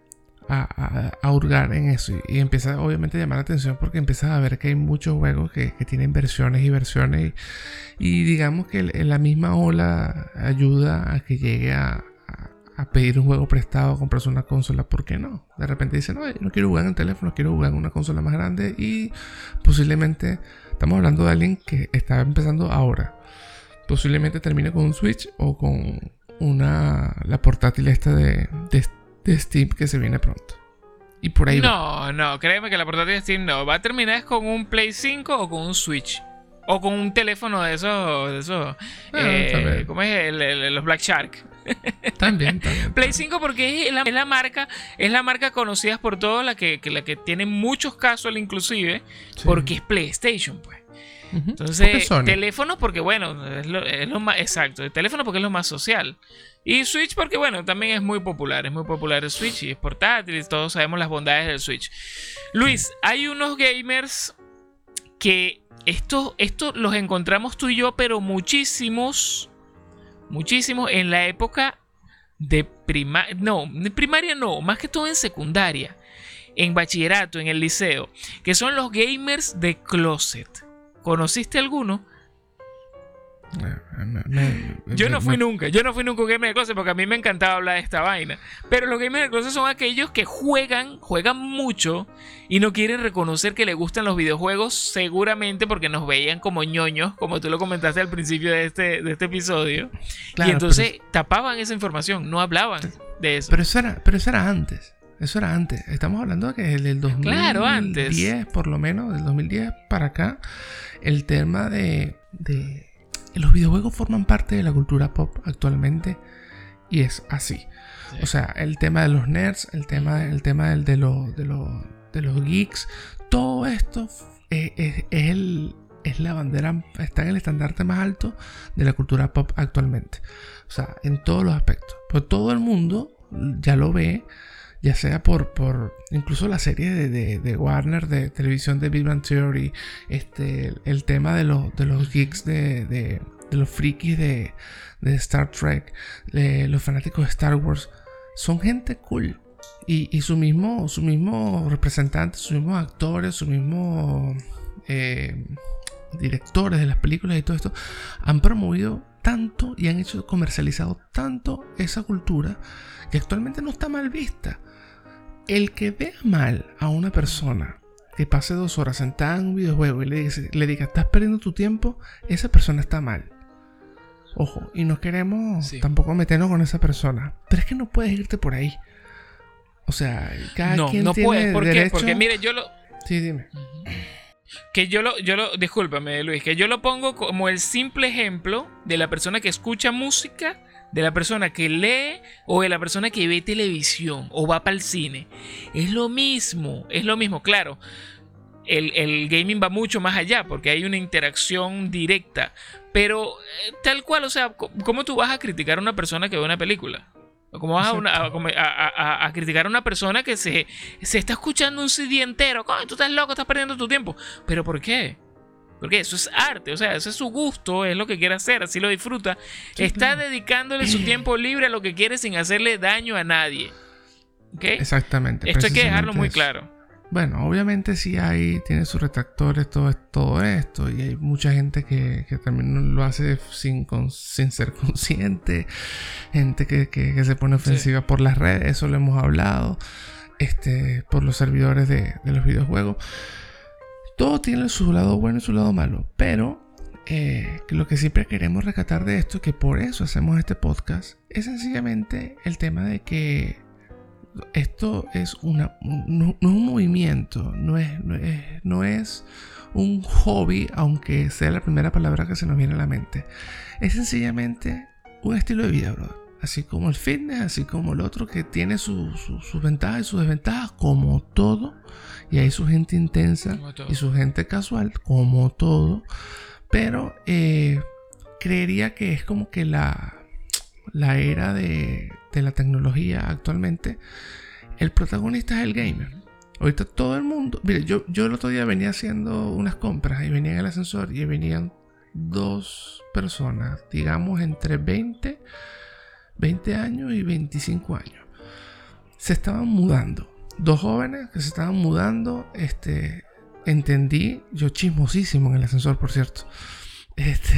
a- a hurgar en eso. Y, y empieza obviamente a llamar la atención porque empiezas a ver que hay muchos juegos que, que tienen versiones y versiones. Y, y digamos que la misma ola ayuda a que llegue a, a- a pedir un juego prestado, a comprarse una consola. ¿Por qué no? De repente dicen, no, no quiero jugar en el teléfono, quiero jugar en una consola más grande. Y posiblemente estamos hablando de alguien que está empezando ahora posiblemente termine con un Switch o con una la portátil esta de, de, de Steam que se viene pronto. Y por ahí va. No, no, créeme que la portátil de Steam no. Va a terminar es con un Play 5 o con un Switch. O con un teléfono de esos. De esos Ah, eh. ¿Cómo es? El- el- los Black Shark. También, también. Play 5 porque es la, es la marca, es la marca conocida por todos, la que, que- la que tiene muchos casual inclusive, Sí. porque es PlayStation, pues. Entonces, teléfono porque, bueno, es lo, es lo más exacto. El teléfono porque es lo más social. Y Switch porque, bueno, también es muy popular. Es muy popular el Switch y es portátil y todos sabemos las bondades del Switch. Luis, hay unos gamers que estos, estos los encontramos tú y yo, pero muchísimos, muchísimos en la época de primaria. No, de primaria no, más que todo en secundaria. En bachillerato, en el liceo. Que son los gamers de closet. ¿Conociste alguno? Me- Yo no fui nunca, yo no fui nunca un gamer de closet porque a mí me encantaba hablar de esta vaina. Pero los gamers de closet son aquellos que juegan, juegan mucho y no quieren reconocer que les gustan los videojuegos, seguramente porque nos veían como ñoños, como tú lo comentaste al principio de este, de este episodio. Claro, y entonces tapaban esa información, no hablaban de eso. Pero eso era, pero eso era antes. Eso era antes. Estamos hablando de que el 2010, Claro, antes. por lo menos, del 2010 para acá, el tema de, de los videojuegos forman parte de la cultura pop actualmente y es así. Sí. O sea, el tema de los nerds, el tema, el tema del, de, los, de, los, de los geeks, todo esto es, es- es el, es la bandera, está en el estandarte más alto de la cultura pop actualmente. O sea, en todos los aspectos. Pues todo el mundo ya lo ve, ya sea por, por incluso la serie de, de- Warner de televisión de Big Bang Theory, este, el, tema de los, de los geeks de, de- los frikis de, Star Trek, los fanáticos de Star Wars. son gente cool. Y, su mismo, su mismo representante, sus mismos actores, sus mismos eh, directores de las películas y todo esto han promovido tanto y han hecho comercializado tanto esa cultura que actualmente no está mal vista. El que vea mal a una persona que pase dos horas sentada en un videojuego y le, le diga estás perdiendo tu tiempo, esa persona está mal. Ojo, y no queremos tampoco meternos con esa persona. Pero es que no puedes irte por ahí. O sea, cada no, quien no tiene puedes. ¿Por derecho... Porque mire, yo lo. Sí, dime. Que yo lo, yo lo, discúlpame Luis, que yo lo pongo como el simple ejemplo de la persona que escucha música, de la persona que lee o de la persona que ve televisión o va para el cine. Es lo mismo, es lo mismo, claro. El, el, gaming va mucho más allá porque hay una interacción directa. Pero eh, tal cual, o sea, ¿cómo tú vas a criticar a una persona que ve una película? ¿Cómo vas a, criticar a una persona que se, se está escuchando un CD entero? Coño, tú estás loco, estás perdiendo tu tiempo. ¿Pero por qué? Porque eso es arte, o sea, eso es su gusto, es lo que quiere hacer, así lo disfruta. está dedicándole su tiempo libre a lo que quiere sin hacerle daño a nadie. Exactamente. Esto hay que dejarlo muy claro. Bueno, obviamente sí hay, tiene sus retractores todo, todo esto y hay mucha gente que, también lo hace sin, sin ser consciente, gente que, se pone ofensiva por las redes, eso lo hemos hablado, este, por los servidores de, los videojuegos. Todo tiene su lado bueno y su lado malo, pero eh, lo que siempre queremos rescatar de esto, que por eso hacemos este podcast, es sencillamente el tema de que esto es una, no, es un movimiento, no es, no es, un hobby, aunque sea la primera palabra que se nos viene a la mente. Es sencillamente un estilo de vida, bro. Así como el fitness, así como el otro que tiene sus ventajas y sus desventajas, como todo. Y hay su gente intensa y su gente casual, como todo. Pero eh, creería que es como que la, la era de, la tecnología actualmente, el protagonista es el gamer. Ahorita todo el mundo. Mire, yo, yo el otro día venía haciendo unas compras y venía en el ascensor y venían dos personas, digamos entre 20, 20 años y 25 años. Se estaban mudando. Dos jóvenes que se estaban mudando. Este, entendí, yo chismosísimo en el ascensor, por cierto. Este,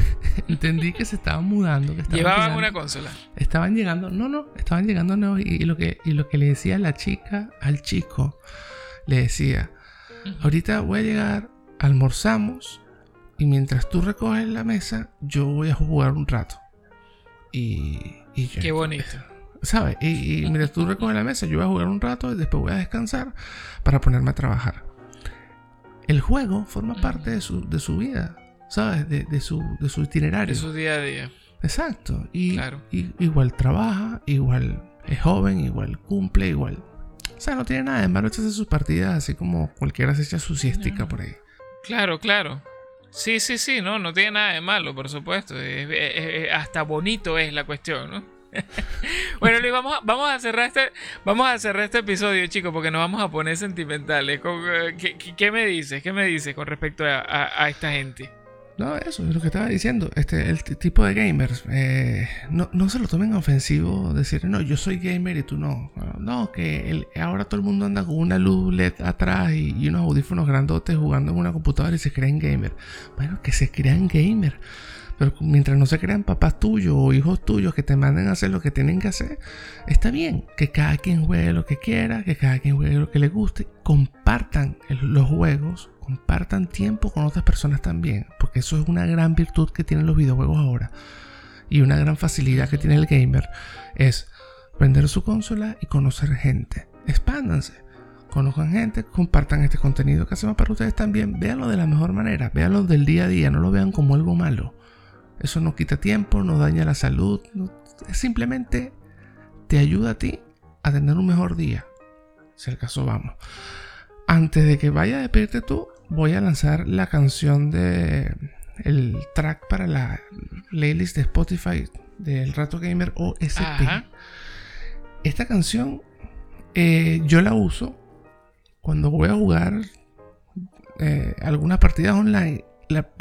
entendí que se estaban mudando. Que Llevaban una consola. Estaban llegando, no, no, estaban llegando nuevos. Y, lo que, y lo que le decía la chica al chico, le decía: Ahorita voy a llegar, almorzamos. Y mientras tú recoges la mesa, yo voy a jugar un rato. Y, y Qué bonito. ¿Sabes? Y, y, mientras tú recoges la mesa, yo voy a jugar un rato y después voy a descansar para ponerme a trabajar. El juego forma parte de su, de su vida. ¿sabes? De, su, de su itinerario. De su día a día. Exacto. Y, igual trabaja, igual es joven, igual cumple, igual. O sea, no tiene nada de malo echarse sus partidas así como cualquiera se echa su siestica por ahí. Claro, claro. Sí, sí, sí, no, no tiene nada de malo, por supuesto. hasta bonito es la cuestión, ¿no? bueno, Luis, vamos a, vamos a cerrar este, vamos a cerrar este episodio, chicos, porque nos vamos a poner sentimentales. Eh, ¿Qué, me dices? ¿Qué me dices con respecto a esta gente? No, eso es lo que estaba diciendo. Este, el tipo de gamers, eh, no, no, se lo tomen ofensivo decir, no, yo soy gamer y tú no. No, que ahora todo el mundo anda con una luz LED atrás y, unos audífonos grandotes jugando en una computadora y se creen gamer. Bueno, que se crean gamer. Pero mientras no se crean papás tuyos o hijos tuyos que te manden a hacer lo que tienen que hacer, está bien. Que cada quien juegue lo que quiera, que cada quien juegue lo que le guste. Compartan los juegos compartan tiempo con otras personas también, porque eso es una gran virtud que tienen los videojuegos ahora y una gran facilidad que tiene el gamer es prender su consola y conocer gente. Expándanse, conozcan gente, compartan este contenido que hacemos para ustedes también, véanlo de la mejor manera, véanlo del día a día, no lo vean como algo malo. Eso no quita tiempo, no daña la salud, simplemente te ayuda a ti a tener un mejor día. Si el caso vamos. Antes de que vaya a despedirte tú, voy a lanzar la canción de el track para la playlist de Spotify del Rato Gamer OSP. Esta canción eh, yo la uso cuando voy a jugar eh, algunas partidas online.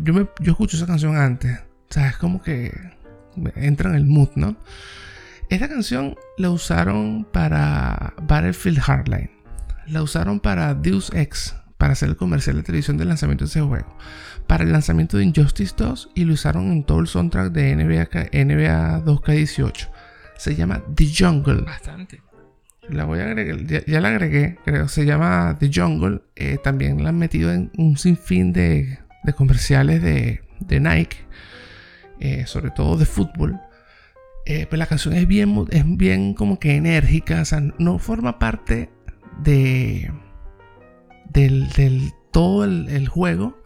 yo, yo escucho esa canción antes. O sea, es como que entra en el mood, ¿no? Esta canción la usaron para Battlefield Hardline. La usaron para Deus Ex, para hacer el comercial de televisión del lanzamiento de ese juego. Para el lanzamiento de Injustice 2 y lo usaron en todo el soundtrack de NBA, NBA 2K18. Se llama The Jungle. Bastante. La voy a agregar, ya, la agregué, creo. Se llama The Jungle. Eh, también la han metido en un sinfín de, de comerciales de, de Nike, eh, sobre todo de fútbol. Eh, pues la canción es bien, es bien como que enérgica, o sea, no forma parte de del, del todo el, el, juego,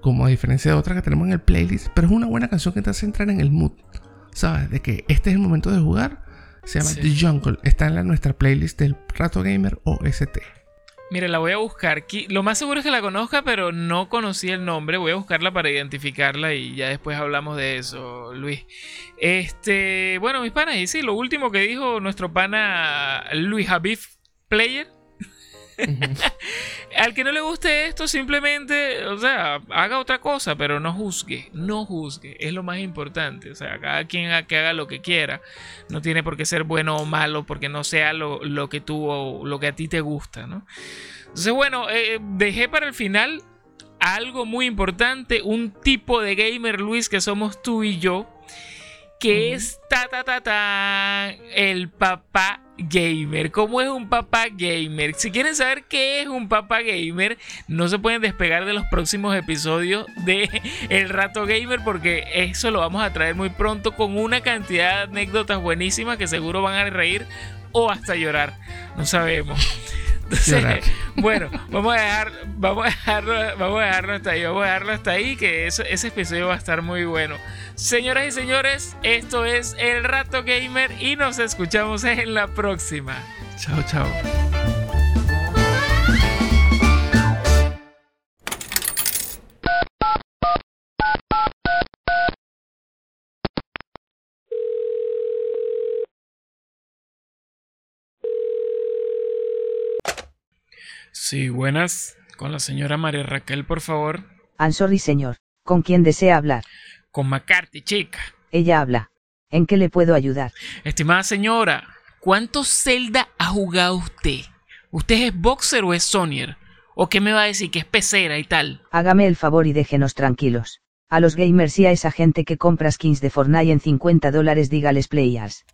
como a diferencia de otra que tenemos en el playlist, pero es una buena canción que te hace entrar en el mood, ¿sabes? De que este es el momento de jugar se llama The Jungle. Está en la, nuestra playlist del Rato Gamer OST. Mire, la voy a buscar. Lo más seguro es que la conozca, pero no conocí el nombre. Voy a buscarla para identificarla y ya después hablamos de eso, Luis. Este, bueno, mis panas, y sí, lo último que dijo nuestro pana Luis Habib Player Al que no le guste esto, simplemente, o sea, haga otra cosa, pero no juzgue, no juzgue, es lo más importante. O sea, cada quien haga, que haga lo que quiera, no tiene por qué ser bueno o malo, porque no sea lo, que tú o lo que a ti te gusta, ¿no? Entonces, bueno, eh, dejé para el final algo muy importante, un tipo de gamer, Luis, que somos tú y yo, que es ta ta ta ta el papá gamer. ¿Cómo es un papá gamer? Si quieren saber qué es un papá gamer, no se pueden despegar de los próximos episodios de El Rato Gamer porque eso lo vamos a traer muy pronto con una cantidad de anécdotas buenísimas que seguro van a reír o hasta llorar. No sabemos. bueno, vamos a dejar, vamos a dejarlo, vamos a dejarlo hasta ahí, vamos a dejarlo hasta ahí, que eso, ese episodio va a estar muy bueno. Señoras y señores, esto es El Rato Gamer y nos escuchamos en la próxima. Chao, chao. Sí, buenas. Con la señora María Raquel, por favor. sorry, señor. ¿Con quién desea hablar? Con McCarthy, chica. Ella habla. ¿En qué le puedo ayudar? Estimada señora, ¿cuántos Zelda ha jugado usted? ¿Usted es boxer o es Sonyer? ¿O qué me va a decir que es pecera y tal? Hágame el favor y déjenos tranquilos. A los gamers y a esa gente que compra skins de Fortnite en 50 dólares dígales playas.